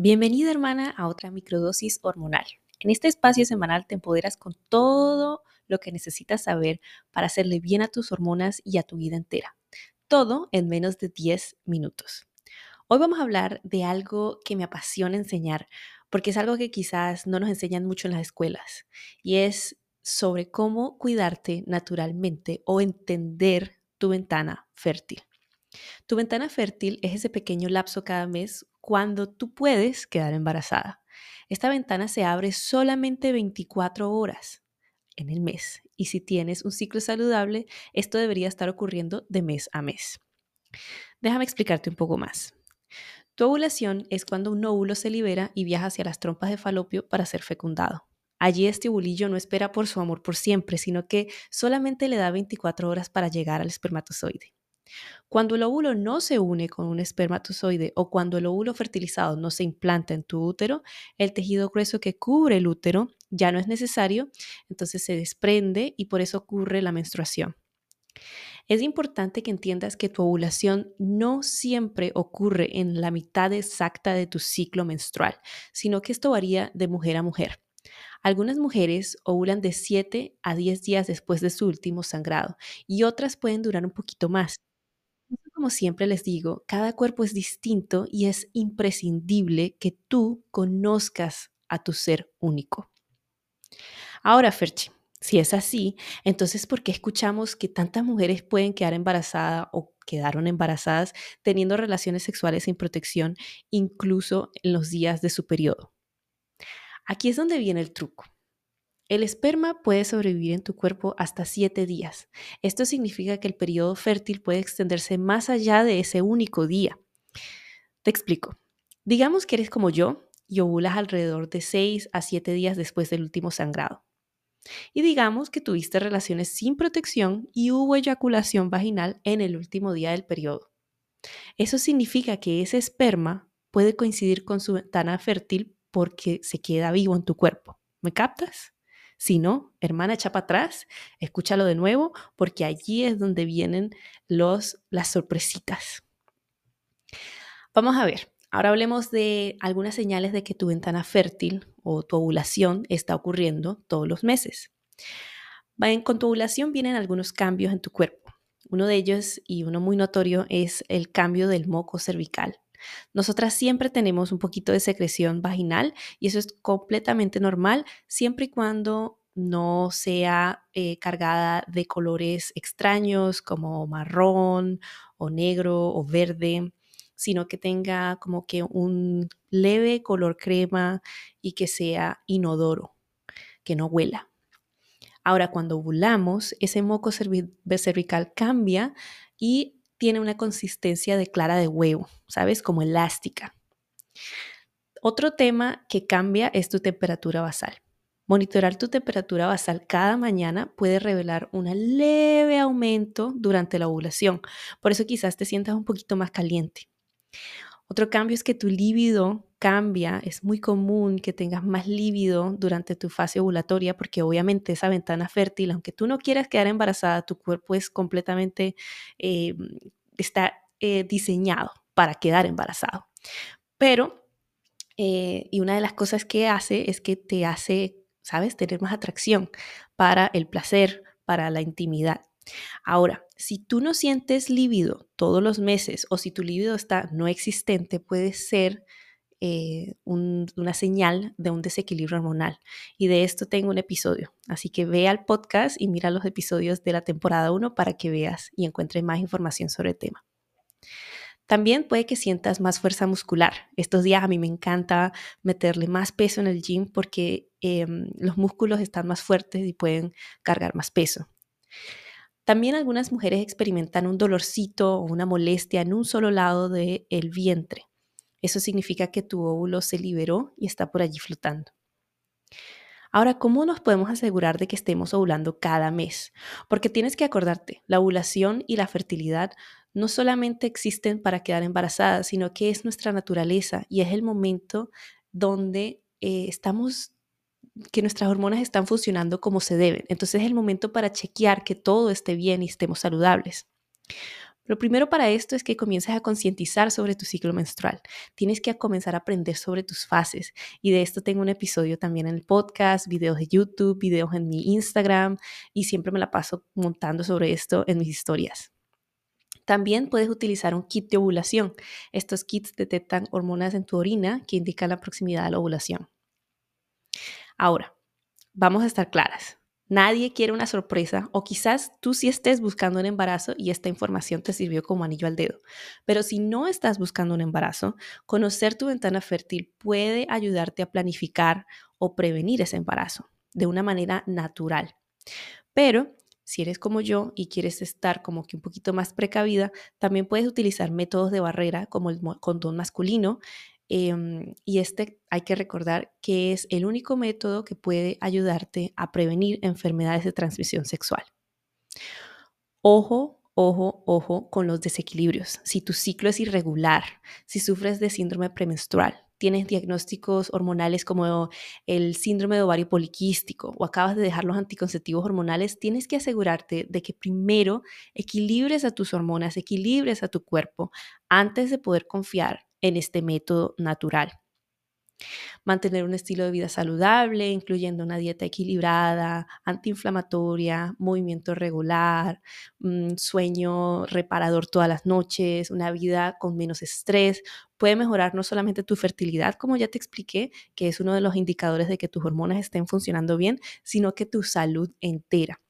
Bienvenida hermana a otra microdosis hormonal. En este espacio semanal te empoderas con todo lo que necesitas saber para hacerle bien a tus hormonas y a tu vida entera. Todo en menos de 10 minutos. Hoy vamos a hablar de algo que me apasiona enseñar, porque es algo que quizás no nos enseñan mucho en las escuelas, y es sobre cómo cuidarte naturalmente o entender tu ventana fértil. Tu ventana fértil es ese pequeño lapso cada mes cuando tú puedes quedar embarazada. Esta ventana se abre solamente 24 horas en el mes y si tienes un ciclo saludable, esto debería estar ocurriendo de mes a mes. Déjame explicarte un poco más. Tu ovulación es cuando un óvulo se libera y viaja hacia las trompas de falopio para ser fecundado. Allí este ovulillo no espera por su amor por siempre, sino que solamente le da 24 horas para llegar al espermatozoide. Cuando el óvulo no se une con un espermatozoide o cuando el óvulo fertilizado no se implanta en tu útero, el tejido grueso que cubre el útero ya no es necesario, entonces se desprende y por eso ocurre la menstruación. Es importante que entiendas que tu ovulación no siempre ocurre en la mitad exacta de tu ciclo menstrual, sino que esto varía de mujer a mujer. Algunas mujeres ovulan de 7 a 10 días después de su último sangrado y otras pueden durar un poquito más. Como siempre les digo, cada cuerpo es distinto y es imprescindible que tú conozcas a tu ser único. Ahora, Ferchi, si es así, entonces ¿por qué escuchamos que tantas mujeres pueden quedar embarazadas o quedaron embarazadas teniendo relaciones sexuales sin protección, incluso en los días de su periodo? Aquí es donde viene el truco. El esperma puede sobrevivir en tu cuerpo hasta 7 días. Esto significa que el periodo fértil puede extenderse más allá de ese único día. Te explico. Digamos que eres como yo y ovulas alrededor de 6 a 7 días después del último sangrado. Y digamos que tuviste relaciones sin protección y hubo eyaculación vaginal en el último día del periodo. Eso significa que ese esperma puede coincidir con su ventana fértil porque se queda vivo en tu cuerpo. ¿Me captas? Si no, hermana, echa para atrás, escúchalo de nuevo, porque allí es donde vienen los, las sorpresitas. Vamos a ver, ahora hablemos de algunas señales de que tu ventana fértil o tu ovulación está ocurriendo todos los meses. Con tu ovulación vienen algunos cambios en tu cuerpo. Uno de ellos, y uno muy notorio, es el cambio del moco cervical. Nosotras siempre tenemos un poquito de secreción vaginal y eso es completamente normal siempre y cuando no sea eh, cargada de colores extraños como marrón o negro o verde, sino que tenga como que un leve color crema y que sea inodoro, que no huela. Ahora, cuando ovulamos, ese moco cervical cambia y tiene una consistencia de clara de huevo, ¿sabes? Como elástica. Otro tema que cambia es tu temperatura basal. Monitorar tu temperatura basal cada mañana puede revelar un leve aumento durante la ovulación. Por eso quizás te sientas un poquito más caliente. Otro cambio es que tu líbido cambia. Es muy común que tengas más líbido durante tu fase ovulatoria porque obviamente esa ventana fértil, aunque tú no quieras quedar embarazada, tu cuerpo es completamente, eh, está eh, diseñado para quedar embarazado. Pero, eh, y una de las cosas que hace es que te hace, ¿sabes?, tener más atracción para el placer, para la intimidad. Ahora, si tú no sientes líbido todos los meses o si tu líbido está no existente, puede ser eh, una señal de un desequilibrio hormonal. Y de esto tengo un episodio. Así que ve al podcast y mira los episodios de la temporada 1 para que veas y encuentres más información sobre el tema. También puede que sientas más fuerza muscular. Estos días a mí me encanta meterle más peso en el gym porque em, los músculos están más fuertes y pueden cargar más peso. También algunas mujeres experimentan un dolorcito o una molestia en un solo lado del el vientre. Eso significa que tu óvulo se liberó y está por allí flotando. Ahora, ¿cómo nos podemos asegurar de que estemos ovulando cada mes? Porque tienes que acordarte, la ovulación y la fertilidad no solamente existen para quedar embarazadas, sino que es nuestra naturaleza y es el momento donde eh, estamos que nuestras hormonas están funcionando como se deben. Entonces es el momento para chequear que todo esté bien y estemos saludables. Lo primero para esto es que comiences a concientizar sobre tu ciclo menstrual. Tienes que comenzar a aprender sobre tus fases y de esto tengo un episodio también en el podcast, videos de YouTube, videos en mi Instagram y siempre me la paso montando sobre esto en mis historias. También puedes utilizar un kit de ovulación. Estos kits detectan hormonas en tu orina que indican la proximidad de la ovulación. Ahora, vamos a estar claras. Nadie quiere una sorpresa o quizás tú sí estés buscando un embarazo y esta información te sirvió como anillo al dedo. Pero si no estás buscando un embarazo, conocer tu ventana fértil puede ayudarte a planificar o prevenir ese embarazo de una manera natural. Pero si eres como yo y quieres estar como que un poquito más precavida, también puedes utilizar métodos de barrera como el condón masculino. Em, y este hay que recordar que es el único método que puede ayudarte a prevenir enfermedades de transmisión sexual. Ojo ojo, ojo con los desequilibrios. Si tu ciclo es irregular, si sufres de síndrome premenstrual, tienes diagnósticos hormonales como el síndrome de ovario poliquístico o acabas de dejar los anticonceptivos hormonales, tienes que asegurarte de que primero equilibres a tus hormonas, equilibres a tu cuerpo antes de poder confiar en este método natural. Mantener un estilo de vida saludable, incluyendo una dieta equilibrada, antiinflamatoria, movimiento regular, mm, sueño reparador todas las noches, una vida con menos estrés, puede mejorar no solamente tu fertilidad, como ya te expliqué, que es uno de los indicadores de que tus hormonas estén funcionando bien, sino que tu salud entera.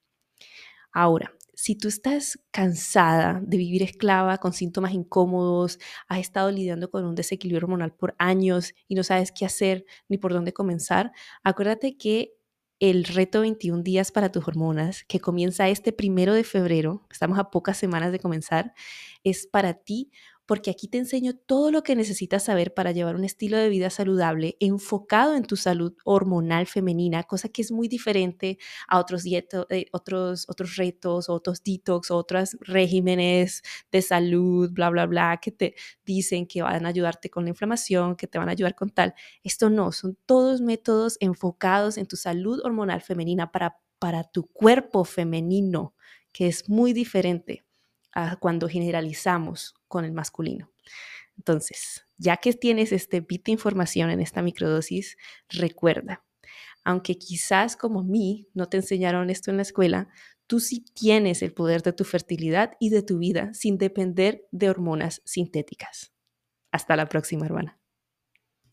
Ahora, si tú estás cansada de vivir esclava con síntomas incómodos, has estado lidiando con un desequilibrio hormonal por años y no sabes qué hacer ni por dónde comenzar, acuérdate que el reto 21 días para tus hormonas, que comienza este primero de febrero, estamos a pocas semanas de comenzar, es para ti porque aquí te enseño todo lo que necesitas saber para llevar un estilo de vida saludable enfocado en tu salud hormonal femenina, cosa que es muy diferente a otros, eh, otros, otros retos, otros detox, otros regímenes de salud, bla, bla, bla, que te dicen que van a ayudarte con la inflamación, que te van a ayudar con tal. Esto no, son todos métodos enfocados en tu salud hormonal femenina para, para tu cuerpo femenino, que es muy diferente cuando generalizamos con el masculino. Entonces, ya que tienes este bit de información en esta microdosis, recuerda, aunque quizás como mí no te enseñaron esto en la escuela, tú sí tienes el poder de tu fertilidad y de tu vida sin depender de hormonas sintéticas. Hasta la próxima, hermana.